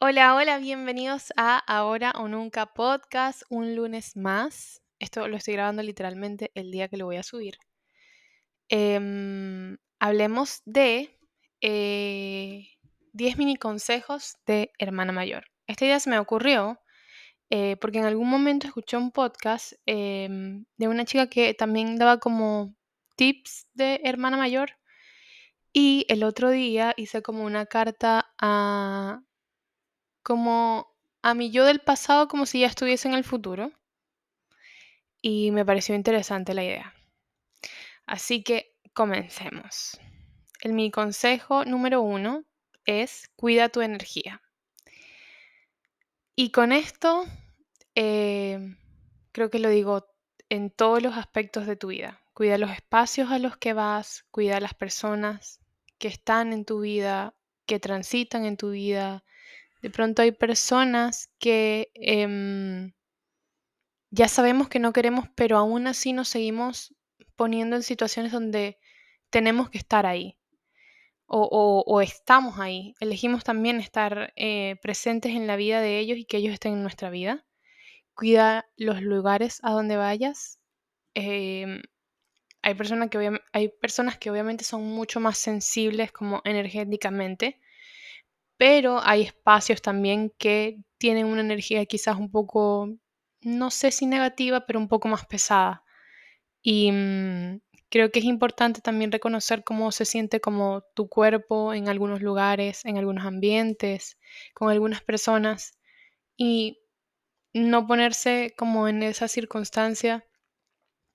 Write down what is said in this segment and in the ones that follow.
Hola, hola, bienvenidos a Ahora o Nunca Podcast, un lunes más. Esto lo estoy grabando literalmente el día que lo voy a subir. Em, hablemos de 10 eh, mini consejos de hermana mayor. Esta idea se me ocurrió eh, porque en algún momento escuché un podcast em, de una chica que también daba como tips de hermana mayor. Y el otro día hice como una carta a como a mi yo del pasado como si ya estuviese en el futuro. Y me pareció interesante la idea. Así que comencemos. El, mi consejo número uno es cuida tu energía. Y con esto eh, creo que lo digo en todos los aspectos de tu vida. Cuida los espacios a los que vas, cuida las personas que están en tu vida, que transitan en tu vida, de pronto hay personas que em, ya sabemos que no queremos, pero aún así nos seguimos poniendo en situaciones donde tenemos que estar ahí. O, estamos ahí. Elegimos también estar eh, presentes en la vida de ellos y que ellos estén en nuestra vida. Cuida los lugares a donde vayas. Em, hay, personas que hay personas que obviamente son mucho más sensibles como energéticamente pero hay espacios también que tienen una energía quizás un poco, no sé si negativa, pero un poco más pesada. Y mm, creo que es importante también reconocer cómo se siente como tu cuerpo en algunos lugares, en algunos ambientes, con algunas personas y no ponerse como en esa circunstancia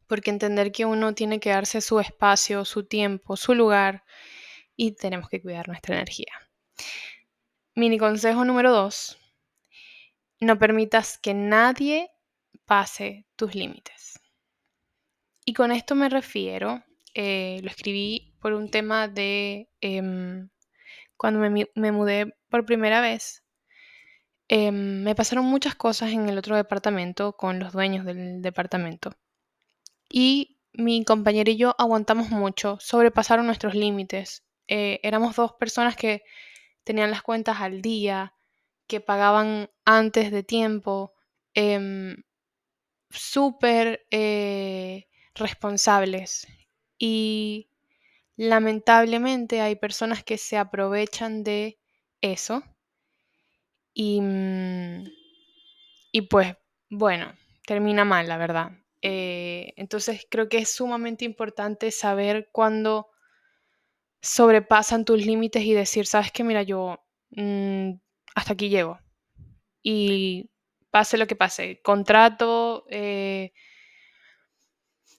porque entender que uno tiene que darse su espacio, su tiempo, su lugar y tenemos que cuidar nuestra energía. Mini consejo número dos. No permitas que nadie pase tus límites. Y con esto me refiero, eh, lo escribí por un tema de em, cuando me, mudé por primera vez. Em, me pasaron muchas cosas en el otro departamento con los dueños del departamento. Y mi compañero y yo aguantamos mucho, sobrepasaron nuestros límites. Eh, éramos dos personas que tenían las cuentas al día, que pagaban antes de tiempo, em, súper eh, responsables. Y lamentablemente hay personas que se aprovechan de eso. Y, mm, y pues, bueno, termina mal, la verdad. Eh, entonces creo que es sumamente importante saber cuándo sobrepasan tus límites y decir, sabes que mira, yo mm, hasta aquí llego. Y pase lo que pase, contrato, eh,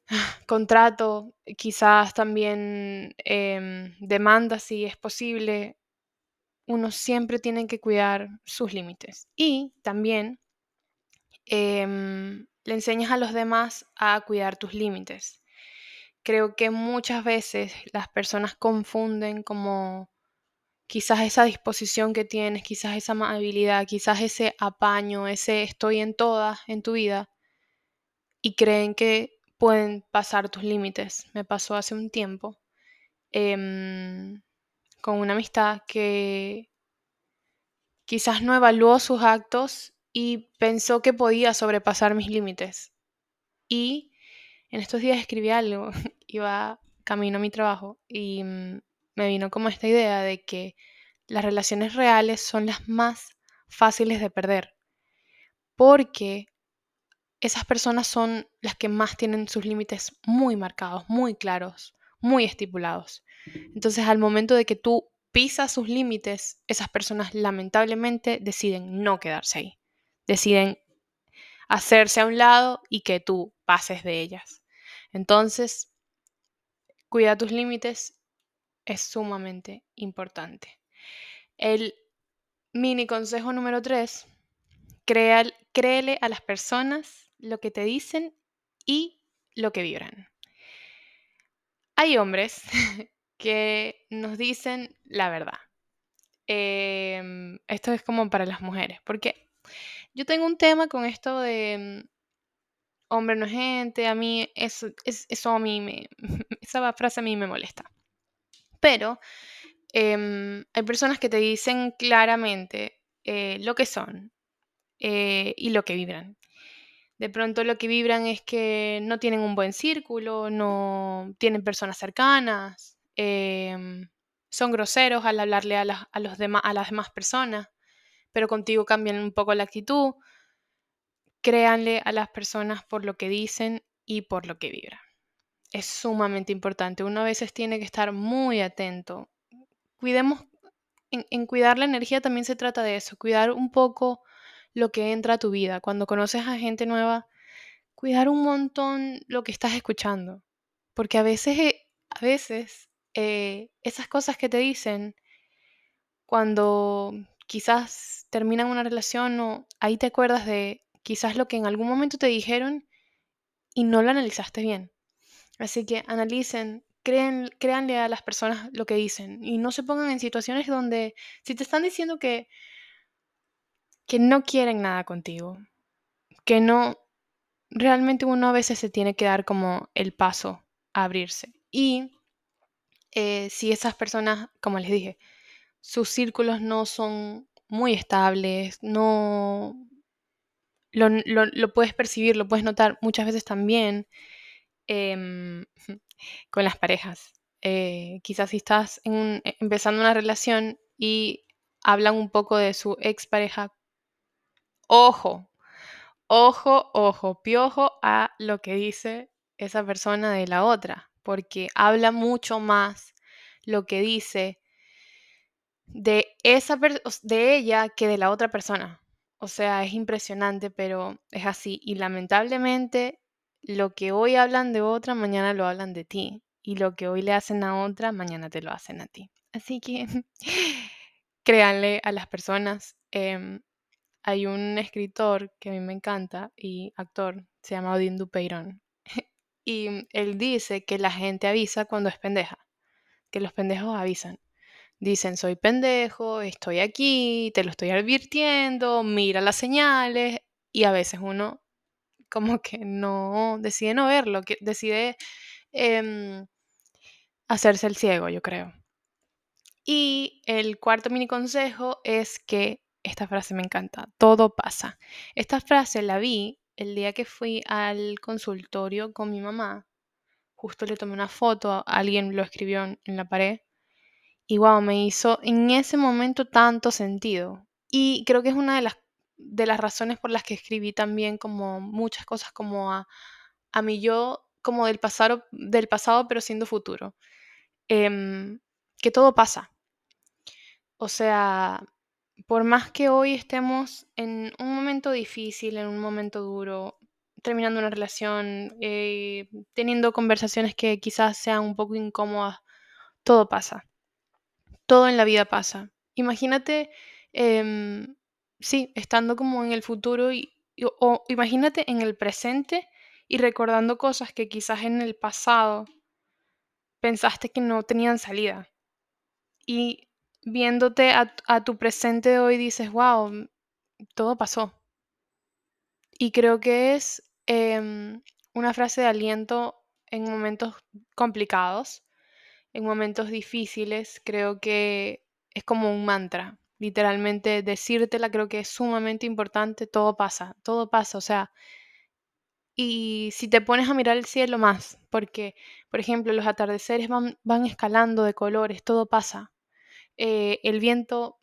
contrato, quizás también em, demanda si es posible. Uno siempre tiene que cuidar sus límites. Y también em, le enseñas a los demás a cuidar tus límites creo que muchas veces las personas confunden como quizás esa disposición que tienes, quizás esa amabilidad, quizás ese apaño, ese estoy en todas en tu vida y creen que pueden pasar tus límites. Me pasó hace un tiempo em, con una amistad que quizás no evaluó sus actos y pensó que podía sobrepasar mis límites. Y en estos días escribí algo, iba camino a mi trabajo y mm, me vino como esta idea de que las relaciones reales son las más fáciles de perder, porque esas personas son las que más tienen sus límites muy marcados, muy claros, muy estipulados. Entonces al momento de que tú pisas sus límites, esas personas lamentablemente deciden no quedarse ahí, deciden hacerse a un lado y que tú pases de ellas. Entonces, cuida tus límites es sumamente importante. El mini consejo número tres, créele a las personas lo que te dicen y lo que vibran. Hay hombres que nos dicen la verdad. Em, esto es como para las mujeres, porque yo tengo un tema con esto de hombre no es gente, a mí eso, eso a mí esa frase a mí me molesta. Pero em, hay personas que te dicen claramente, eh, lo que son eh, y lo que vibran. De pronto lo que vibran es que no tienen un buen círculo, no tienen personas cercanas, em, son groseros al hablarle a, las, a, los demás, a las demás personas, pero contigo cambian un poco la actitud. Créanle a las personas por lo que dicen y por lo que vibran. Es sumamente importante. Uno a veces tiene que estar muy atento. Cuidemos, en, cuidar la energía también se trata de eso, cuidar un poco lo que entra a tu vida. Cuando conoces a gente nueva, cuidar un montón lo que estás escuchando. Porque a veces, eh, a veces eh, esas cosas que te dicen cuando quizás terminan una relación o ahí te acuerdas de quizás lo que en algún momento te dijeron y no lo analizaste bien. Así que analicen, creen, créanle a las personas lo que dicen y no se pongan en situaciones donde si te están diciendo que que no quieren nada contigo, que no, realmente uno a veces se tiene que dar como el paso a abrirse. Y eh, si esas personas, como les dije, sus círculos no son muy estables, no lo, lo, puedes percibir, lo puedes notar muchas veces también em, con las parejas. Eh, quizás si estás en empezando una relación y hablan un poco de su expareja Ojo, ojo, ojo, piojo a lo que dice esa persona de la otra, porque habla mucho más lo que dice de esa de ella que de la otra persona. O sea, es impresionante, pero es así. Y lamentablemente, lo que hoy hablan de otra, mañana lo hablan de ti. Y lo que hoy le hacen a otra, mañana te lo hacen a ti. Así que créanle a las personas. Em, hay un escritor que a mí me encanta y actor, se llama Odín Dupeirón. y él dice que la gente avisa cuando es pendeja, que los pendejos avisan. Dicen, soy pendejo, estoy aquí, te lo estoy advirtiendo, mira las señales. Y a veces uno como que no, decide no verlo, que decide em, hacerse el ciego, yo creo. Y el cuarto mini consejo es que esta frase me encanta. Todo pasa. Esta frase la vi el día que fui al consultorio con mi mamá. Justo le tomé una foto, alguien lo escribió en, la pared. Y wow, me hizo en ese momento tanto sentido. Y creo que es una de las, de las razones por las que escribí también como muchas cosas como a, a mi yo, como del pasado, del pasado pero siendo futuro. Em, que todo pasa. O sea, por más que hoy estemos en un momento difícil, en un momento duro, terminando una relación, eh, teniendo conversaciones que quizás sean un poco incómodas, todo pasa. Todo en la vida pasa. Imagínate, em, sí, estando como en el futuro y, o imagínate en el presente y recordando cosas que quizás en el pasado pensaste que no tenían salida. Y viéndote a, tu presente de hoy dices, wow, mm, todo pasó. Y creo que es em, una frase de aliento en momentos complicados, en momentos difíciles. Creo que es como un mantra. Literalmente decírtela creo que es sumamente importante. Todo pasa, todo pasa. O sea, y si te pones a mirar el cielo más, porque, por ejemplo, los atardeceres van, escalando de colores, todo pasa. Eh, el viento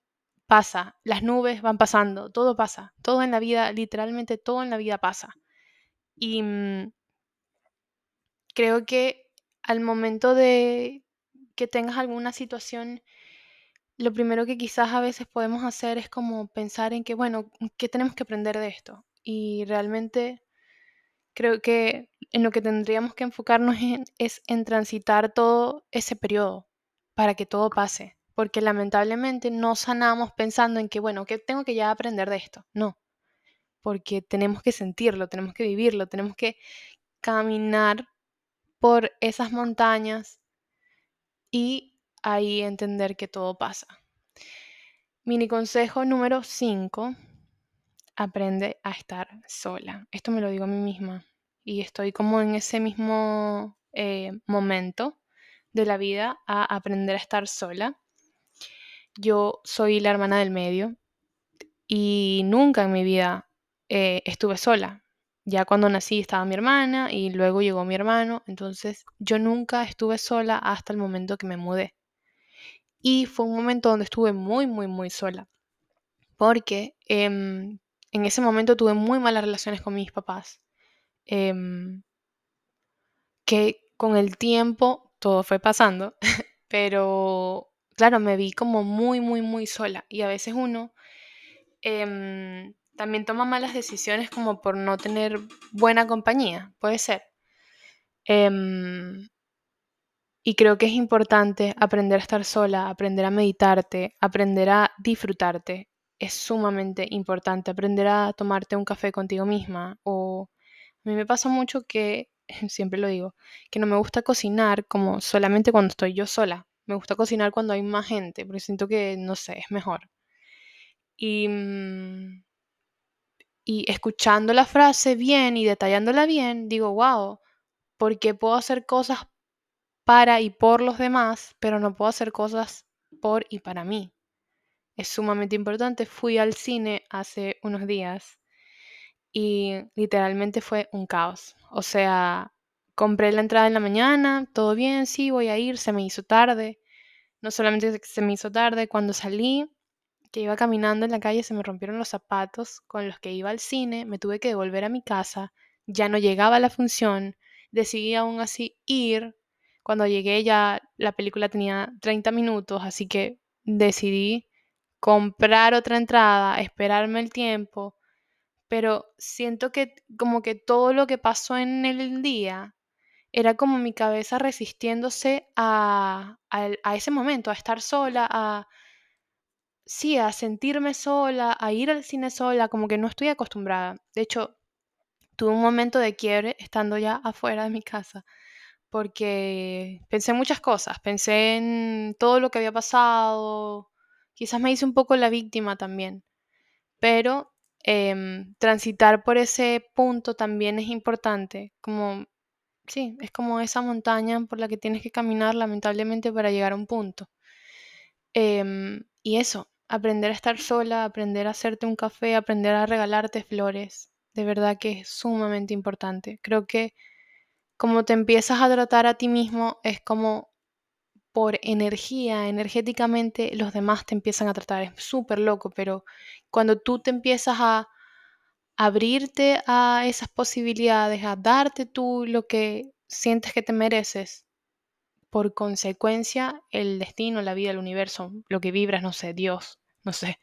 pasa, las nubes van pasando, todo pasa, todo en la vida, literalmente todo en la vida pasa. Y mm, creo que al momento de que tengas alguna situación, lo primero que quizás a veces podemos hacer es como pensar en que, bueno, ¿qué tenemos que aprender de esto? Y realmente creo que en lo que tendríamos que enfocarnos es en transitar todo ese periodo para que todo pase porque lamentablemente no sanamos pensando en que, bueno, que tengo que ya aprender de esto. No, porque tenemos que sentirlo, tenemos que vivirlo, tenemos que caminar por esas montañas y ahí entender que todo pasa. Mini consejo número 5, aprende a estar sola. Esto me lo digo a mí misma y estoy como en ese mismo eh, momento de la vida a aprender a estar sola. Yo soy la hermana del medio. y nunca en mi vida eh, estuve sola. Ya cuando nací estaba mi hermana y luego llegó mi hermano, entonces yo nunca estuve sola hasta el momento que me mudé. Y fue un momento donde estuve muy, muy, muy sola, porque em, en ese momento tuve muy malas relaciones con mis papás, em, que con el tiempo todo fue pasando, pero claro, me vi como muy, muy, muy sola y a veces uno em, también toma malas decisiones como por no tener buena compañía, puede ser. y creo que es importante aprender a estar sola, aprender a meditarte, aprender a disfrutarte. Es sumamente importante aprender a tomarte un café contigo misma. O a mí me pasa mucho que, siempre lo digo, que no me gusta cocinar como solamente cuando estoy yo sola. Me gusta cocinar cuando hay más gente, porque siento que, no sé, es mejor. Y, mm, y escuchando la frase bien y detallándola bien, digo, wow, porque puedo hacer cosas para y por los demás, pero no puedo hacer cosas por y para mí. Es sumamente importante. Fui al cine hace unos días y literalmente fue un caos. O sea, compré la entrada en la mañana, todo bien, sí, voy a ir, se me hizo tarde. No solamente se me hizo tarde, cuando salí, que iba caminando en la calle, se me rompieron los zapatos con los que iba al cine, me tuve que devolver a mi casa, ya no llegaba a la función, decidí aún así ir. Cuando llegué ya la película tenía 30 minutos, así que decidí comprar otra entrada, esperarme el tiempo, pero siento que como que todo lo que pasó en el día era como mi cabeza resistiéndose a, a, ese momento, a estar sola, a, sí, a sentirme sola, a ir al cine sola, como que no estoy acostumbrada. De hecho, tuve un momento de quiebre estando ya afuera de mi casa, porque pensé en muchas cosas, pensé en todo lo que había pasado, quizás me hice un poco la víctima también, pero em, transitar por ese punto también es importante, como, sí, es como esa montaña por la que tienes que caminar lamentablemente para llegar a un punto. Em, y eso, aprender a estar sola, aprender a hacerte un café, aprender a regalarte flores, de verdad que es sumamente importante. Creo que como te empiezas a tratar a ti mismo, es como por energía, energéticamente, los demás te empiezan a tratar. Es súper loco, pero cuando tú te empiezas a abrirte a esas posibilidades, a darte tú lo que sientes que te mereces, por consecuencia, el destino, la vida, el universo, lo que vibras, no sé, Dios, no sé,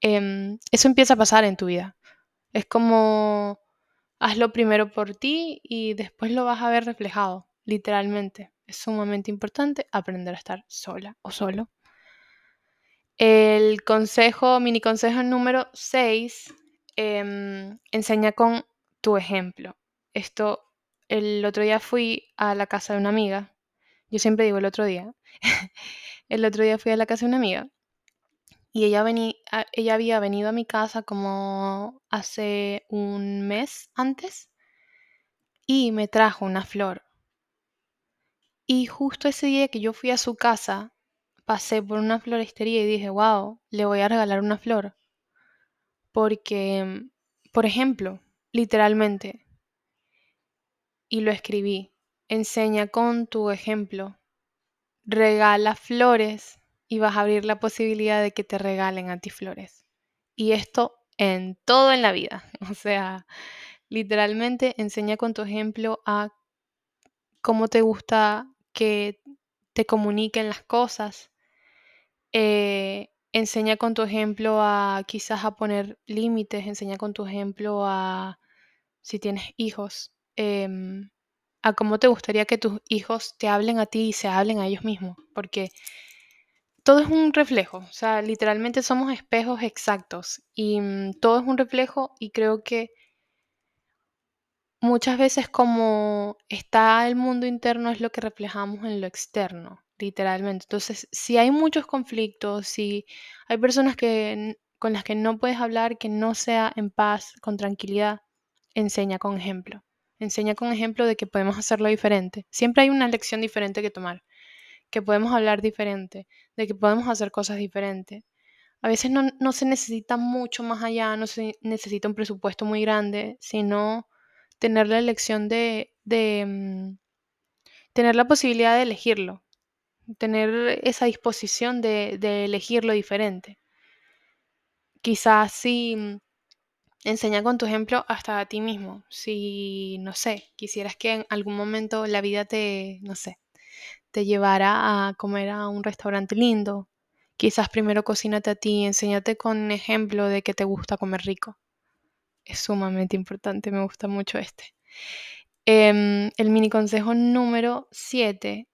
em, eso empieza a pasar en tu vida. Es como hazlo primero por ti y después lo vas a ver reflejado, literalmente. Es sumamente importante aprender a estar sola o solo. El consejo, mini consejo número 6, em, enseña con tu ejemplo. Esto, el otro día fui a la casa de una amiga. Yo siempre digo el otro día. el otro día fui a la casa de una amiga y ella, ella había venido a mi casa como hace un mes antes y me trajo una flor. Y justo ese día que yo fui a su casa, pasé por una floristería y dije, wow, le voy a regalar una flor. Porque, por ejemplo, literalmente, y lo escribí, enseña con tu ejemplo, regala flores y vas a abrir la posibilidad de que te regalen a ti flores. Y esto en todo en la vida. O sea, literalmente enseña con tu ejemplo a cómo te gusta que te comuniquen las cosas. Eh, enseña con tu ejemplo a quizás a poner límites, enseña con tu ejemplo a, si tienes hijos, em, a cómo te gustaría que tus hijos te hablen a ti y se hablen a ellos mismos. Porque todo es un reflejo, o sea, literalmente somos espejos exactos y mm, todo es un reflejo y creo que muchas veces como está el mundo interno es lo que reflejamos en lo externo, literalmente. Entonces, si hay muchos conflictos, si hay personas que, con las que no puedes hablar, que no sea en paz, con tranquilidad, enseña con ejemplo. Enseña con ejemplo de que podemos hacerlo diferente. Siempre hay una lección diferente que tomar que podemos hablar diferente, de que podemos hacer cosas diferentes. A veces no, se necesita mucho más allá, no se necesita un presupuesto muy grande, sino tener la elección de, mm, tener la posibilidad de elegirlo, tener esa disposición de, de elegir lo diferente. Quizás si mm, enseña con tu ejemplo hasta a ti mismo. Si, no sé, quisieras que en algún momento la vida te, no sé, te llevara a comer a un restaurante lindo, Quizás primero cocínate a ti, enséñate con ejemplo de que te gusta comer rico. Es sumamente importante, me gusta mucho este. Em, el mini consejo número 7,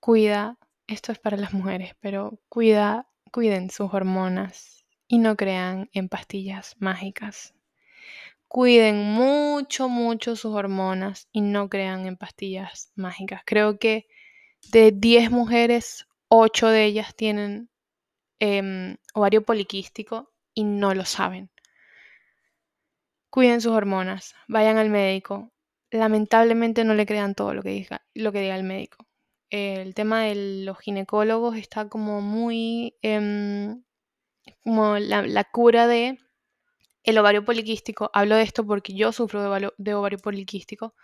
cuida, esto es para las mujeres, pero cuida, cuiden sus hormonas y no crean en pastillas mágicas. Cuiden mucho, mucho sus hormonas y no crean en pastillas mágicas. Creo que de 10 mujeres, 8 de ellas tienen Em, ovario poliquístico y no lo saben. Cuiden sus hormonas, vayan al médico. Lamentablemente no le crean todo lo que diga, lo que diga el médico. el tema de los ginecólogos está como muy em, como la, cura de el ovario poliquístico. Hablo de esto porque yo sufro de, de ovario poliquístico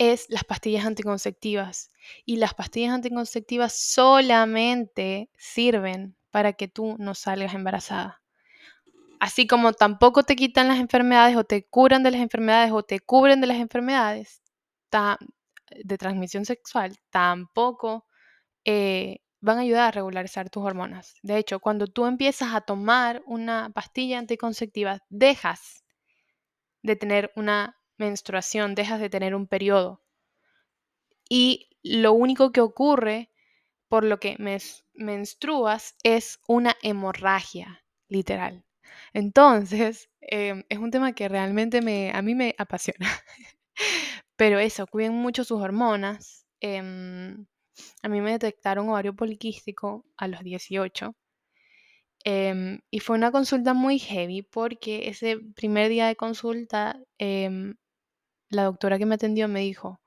es las pastillas anticonceptivas. Y las pastillas anticonceptivas solamente sirven para que tú no salgas embarazada. Así como tampoco te quitan las enfermedades o te curan de las enfermedades o te cubren de las enfermedades de transmisión sexual, tampoco eh, van a ayudar a regularizar tus hormonas. De hecho, cuando tú empiezas a tomar una pastilla anticonceptiva, dejas de tener una menstruación, dejas de tener un periodo. Y lo único que ocurre por lo que menstruas es una hemorragia, literal. Entonces, em, es un tema que realmente me, a mí me apasiona. Pero eso, cuiden mucho sus hormonas. Em, a mí me detectaron ovario poliquístico a los 18. Em, y fue una consulta muy heavy porque ese primer día de consulta, la doctora que me atendió me dijo,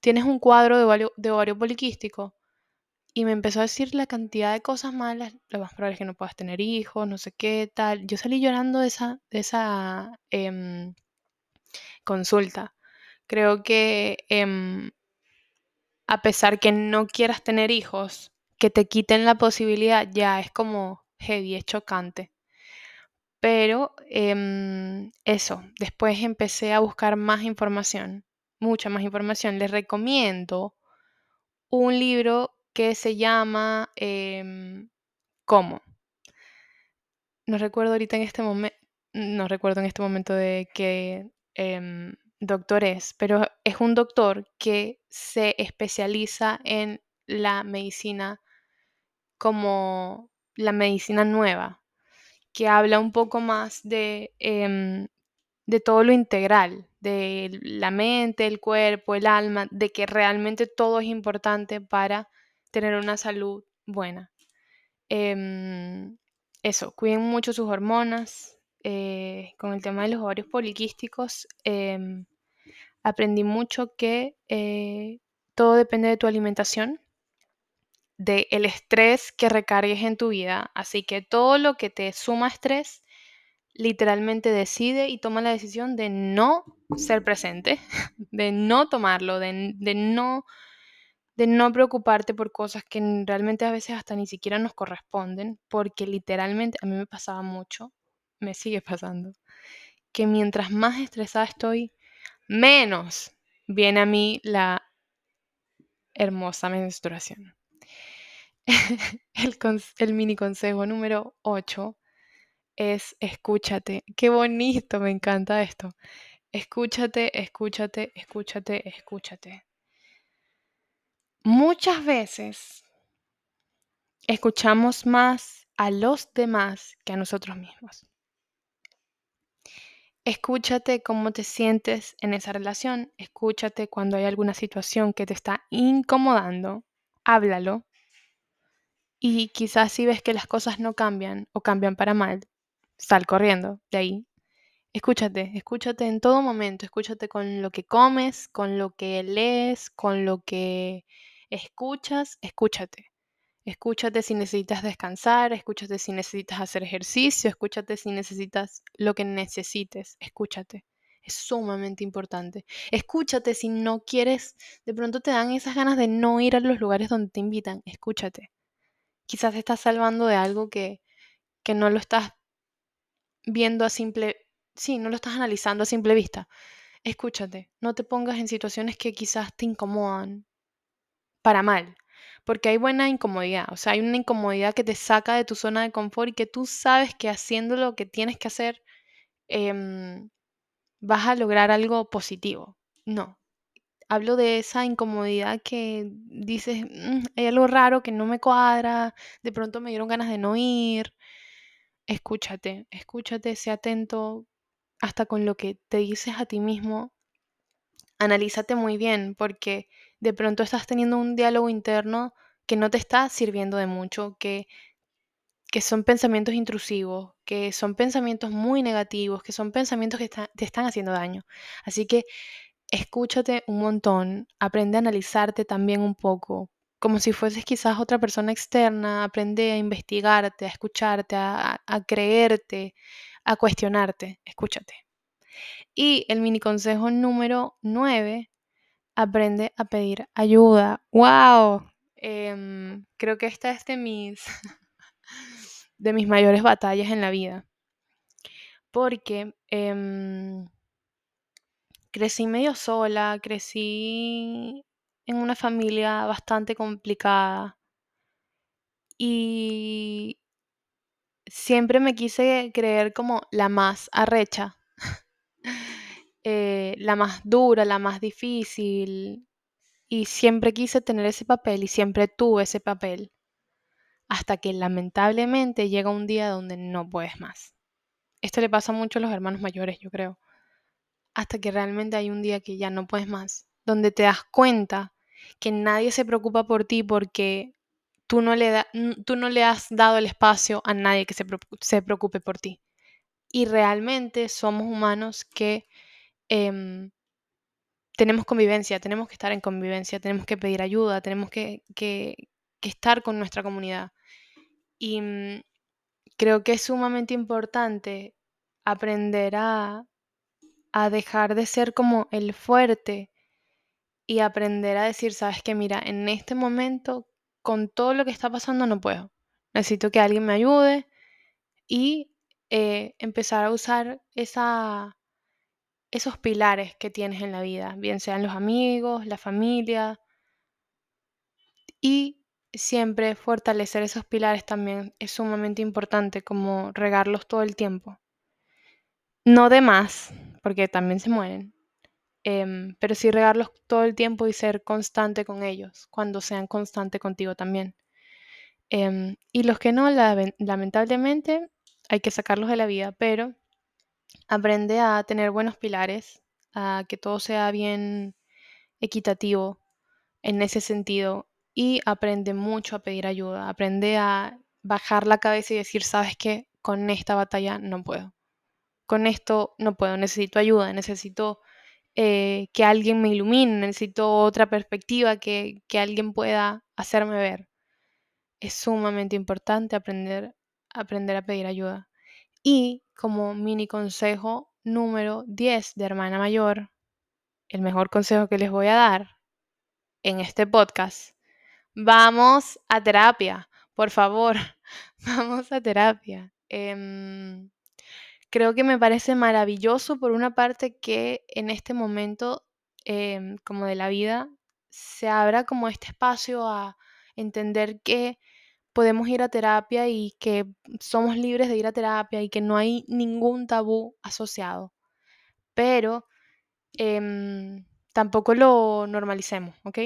¿tienes un cuadro de ovario poliquístico? Y me empezó a decir la cantidad de cosas malas. Lo más probable es que no puedas tener hijos, no sé qué, tal. Yo salí llorando de esa, de esa em, consulta. Creo que em, a pesar que no quieras tener hijos, que te quiten la posibilidad ya es como heavy, es chocante. Pero em, eso, después empecé a buscar más información, mucha más información. Les recomiendo un libro que se llama em, ¿Cómo? No recuerdo ahorita en este momento, no recuerdo en este momento de qué em, doctor es, pero es un doctor que se especializa en la medicina como la medicina nueva, que habla un poco más de, em, de todo lo integral, de la mente, el cuerpo, el alma, de que realmente todo es importante para tener una salud buena. Em, eso, cuiden mucho sus hormonas. Eh, con el tema de los ovarios poliquísticos, em, aprendí mucho que eh, todo depende de tu alimentación, del el estrés que recargues en tu vida. Así que todo lo que te suma estrés, literalmente decide y toma la decisión de no ser presente, de no tomarlo, de, de no de no preocuparte por cosas que realmente a veces hasta ni siquiera nos corresponden, porque literalmente a mí me pasaba mucho, me sigue pasando, que mientras más estresada estoy, menos viene a mí la hermosa menstruación. el, mini consejo número 8 es escúchate. Qué bonito, me encanta esto. Escúchate, escúchate, escúchate, escúchate. Muchas veces escuchamos más a los demás que a nosotros mismos. Escúchate cómo te sientes en esa relación, escúchate cuando hay alguna situación que te está incomodando, háblalo. Y quizás si ves que las cosas no cambian o cambian para mal, sal corriendo de ahí. Escúchate, escúchate en todo momento, escúchate con lo que comes, con lo que lees, con lo que escuchas, escúchate. Escúchate si necesitas descansar, escúchate si necesitas hacer ejercicio, escúchate si necesitas lo que necesites, escúchate. Es sumamente importante. Escúchate si no quieres, de pronto te dan esas ganas de no ir a los lugares donde te invitan, escúchate. Quizás estás salvando de algo que, que no lo estás viendo a simple, sí, no lo estás analizando a simple vista. Escúchate, no te pongas en situaciones que quizás te incomodan para mal, porque hay buena incomodidad, o sea, hay una incomodidad que te saca de tu zona de confort y que tú sabes que haciendo lo que tienes que hacer em, vas a lograr algo positivo. No, hablo de esa incomodidad que dices, "Mm, hay algo raro que no me cuadra, de pronto me dieron ganas de no ir. Escúchate, escúchate, sé atento hasta con lo que te dices a ti mismo. Analízate muy bien porque de pronto estás teniendo un diálogo interno que no te está sirviendo de mucho, que, que son pensamientos intrusivos, que son pensamientos muy negativos, que son pensamientos que te están haciendo daño. Así que escúchate un montón, aprende a analizarte también un poco, como si fueses quizás otra persona externa, aprende a investigarte, a escucharte, a, creerte, a cuestionarte, escúchate. Y el mini consejo número 9, aprende a pedir ayuda. ¡Wow! Em, creo que esta es de mis, de mis mayores batallas en la vida. Porque em, crecí medio sola, crecí en una familia bastante complicada y siempre me quise creer como la más arrecha, eh, la más dura, la más difícil y siempre quise tener ese papel y siempre tuve ese papel hasta que lamentablemente llega un día donde no puedes más. Esto le pasa mucho a los hermanos mayores, yo creo. Hasta que realmente hay un día que ya no puedes más, donde te das cuenta que nadie se preocupa por ti porque tú no le, da- tú no le has dado el espacio a nadie que se, se preocupe por ti. Y realmente somos humanos que em, tenemos convivencia, tenemos que estar en convivencia, tenemos que pedir ayuda, tenemos que, que- que estar con nuestra comunidad. Y mm, creo que es sumamente importante aprender a, a dejar de ser como el fuerte y aprender a decir, sabes que mira, en este momento, con todo lo que está pasando, no puedo. Necesito que alguien me ayude y eh, empezar a usar esa, esos pilares que tienes en la vida, bien sean los amigos, la familia, y siempre fortalecer esos pilares también es sumamente importante, como regarlos todo el tiempo. No de más, porque también se mueren, em, pero sí regarlos todo el tiempo y ser constante con ellos, cuando sean constante contigo también. Em, y los que no, lamentablemente, hay que sacarlos de la vida, pero aprende a tener buenos pilares, a que todo sea bien equitativo en ese sentido y aprende mucho a pedir ayuda, aprende a bajar la cabeza y decir, sabes qué, con esta batalla no puedo, con esto no puedo, necesito ayuda, necesito eh, que alguien me ilumine, necesito otra perspectiva, que, que alguien pueda hacerme ver. Es sumamente importante aprender, aprender a pedir ayuda. Y como mini consejo número 10 de hermana mayor, el mejor consejo que les voy a dar en este podcast, vamos a terapia, por favor, vamos a terapia. Em, creo que me parece maravilloso por una parte que en este momento em, como de la vida se abra como este espacio a entender que podemos ir a terapia y que somos libres de ir a terapia y que no hay ningún tabú asociado. Pero em, tampoco lo normalicemos, ¿ok?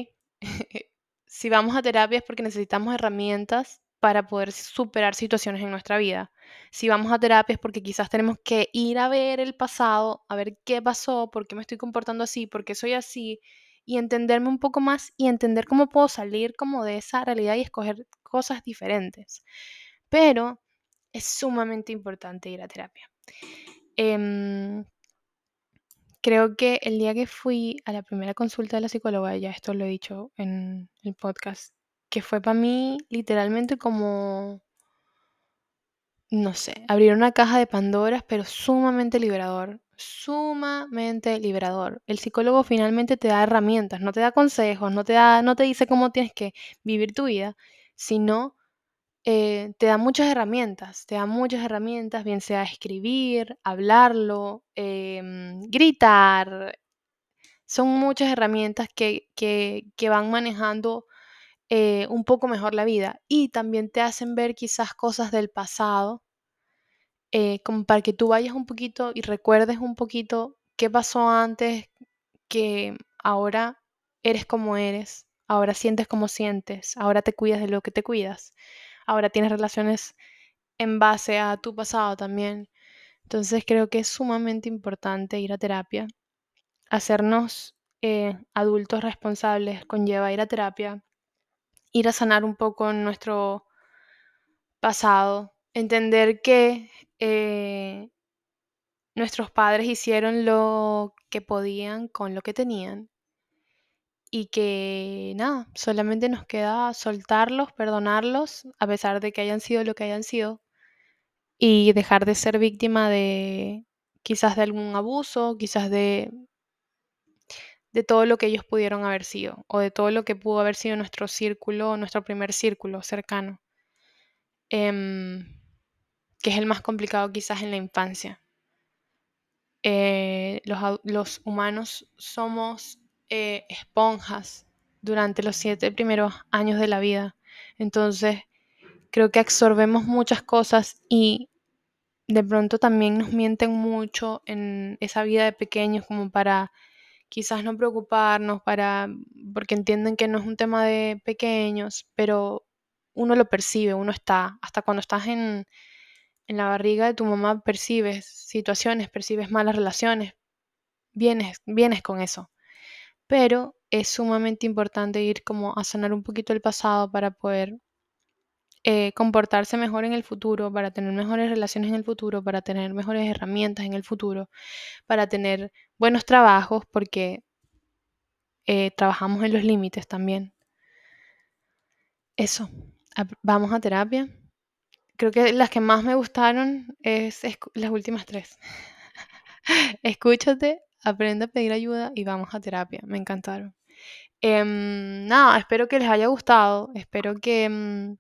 si vamos a terapia es porque necesitamos herramientas para poder superar situaciones en nuestra vida. Si vamos a terapia porque quizás tenemos que ir a ver el pasado, a ver qué pasó, por qué me estoy comportando así, por qué soy así, y entenderme un poco más y entender cómo puedo salir como de esa realidad y escoger cosas diferentes. Pero es sumamente importante ir a terapia. Em, creo que el día que fui a la primera consulta de la psicóloga, ya esto lo he dicho en el podcast, que fue para mí literalmente como, no sé, abrir una caja de Pandoras, pero sumamente liberador, sumamente liberador. El psicólogo finalmente te da herramientas, no te da consejos, no te, da, no te dice cómo tienes que vivir tu vida, sino eh, te da muchas herramientas, te da muchas herramientas, bien sea escribir, hablarlo, em, gritar. Son muchas herramientas que, que, que van manejando eh, un poco mejor la vida y también te hacen ver quizás cosas del pasado, eh, como para que tú vayas un poquito y recuerdes un poquito qué pasó antes, que ahora eres como eres, ahora sientes como sientes, ahora te cuidas de lo que te cuidas ahora tienes relaciones en base a tu pasado también. Entonces creo que es sumamente importante ir a terapia. Hacernos eh, adultos responsables conlleva ir a terapia, ir a sanar un poco nuestro pasado, entender que eh, nuestros padres hicieron lo que podían con lo que tenían y que nada, solamente nos queda soltarlos, perdonarlos, a pesar de que hayan sido lo que hayan sido, y dejar de ser víctima de quizás de algún abuso, quizás de, de todo lo que ellos pudieron haber sido, o de todo lo que pudo haber sido nuestro círculo, nuestro primer círculo cercano, em, que es el más complicado quizás en la infancia. Eh, los, humanos somos eh, esponjas durante los siete primeros años de la vida. Entonces, creo que absorbemos muchas cosas y de pronto también nos mienten mucho en esa vida de pequeños como para quizás no preocuparnos, para porque entienden que no es un tema de pequeños, pero uno lo percibe, uno está, hasta cuando estás en, en la barriga de tu mamá percibes situaciones, percibes malas relaciones, vienes, vienes con eso. Pero es sumamente importante ir como a sanar un poquito el pasado para poder eh, comportarse mejor en el futuro, para tener mejores relaciones en el futuro, para tener mejores herramientas en el futuro, para tener buenos trabajos, porque eh, trabajamos en los límites también. Eso, vamos a terapia. Creo que las que más me gustaron es las últimas tres. Escúchate, aprende a pedir ayuda y vamos a terapia. Me encantaron. Em, nada, espero que les haya gustado. Espero que em,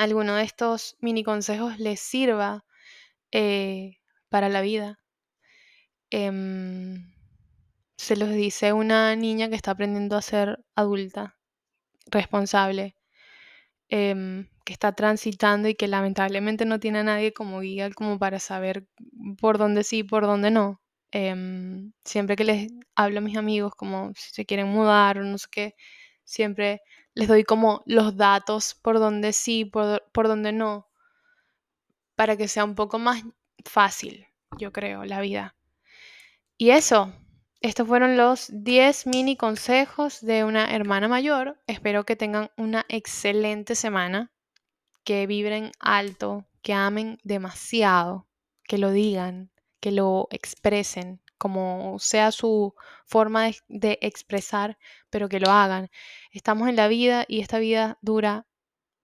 alguno de estos mini consejos les sirva eh, para la vida. Em, se los dice una niña que está aprendiendo a ser adulta, responsable, que está transitando y que lamentablemente no tiene a nadie como guía como para saber por dónde sí y por dónde no. Em, siempre que les hablo a mis amigos como si se quieren mudar o no sé qué, siempre les doy como los datos por donde sí, por, por donde no, para que sea un poco más fácil, yo creo, la vida. Y eso, estos fueron los 10 mini consejos de una hermana mayor. Espero que tengan una excelente semana, que vibren alto, que amen demasiado, que lo digan, que lo expresen, como sea su forma de, expresar, pero que lo hagan. Estamos en la vida y esta vida dura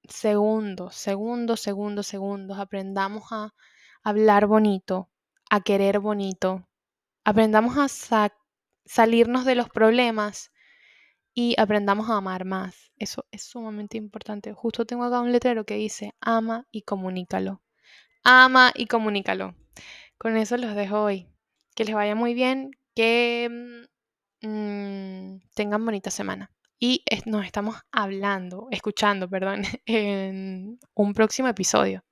segundos, segundos, segundos, segundos. Aprendamos a hablar bonito, a querer bonito. Aprendamos a salirnos de los problemas y aprendamos a amar más. Eso es sumamente importante. Justo tengo acá un letrero que dice ama y comunícalo. Ama y comunícalo. Con eso los dejo hoy. Que les vaya muy bien, que mm, tengan bonita semana. Y nos estamos hablando, escuchando, perdón, en un próximo episodio.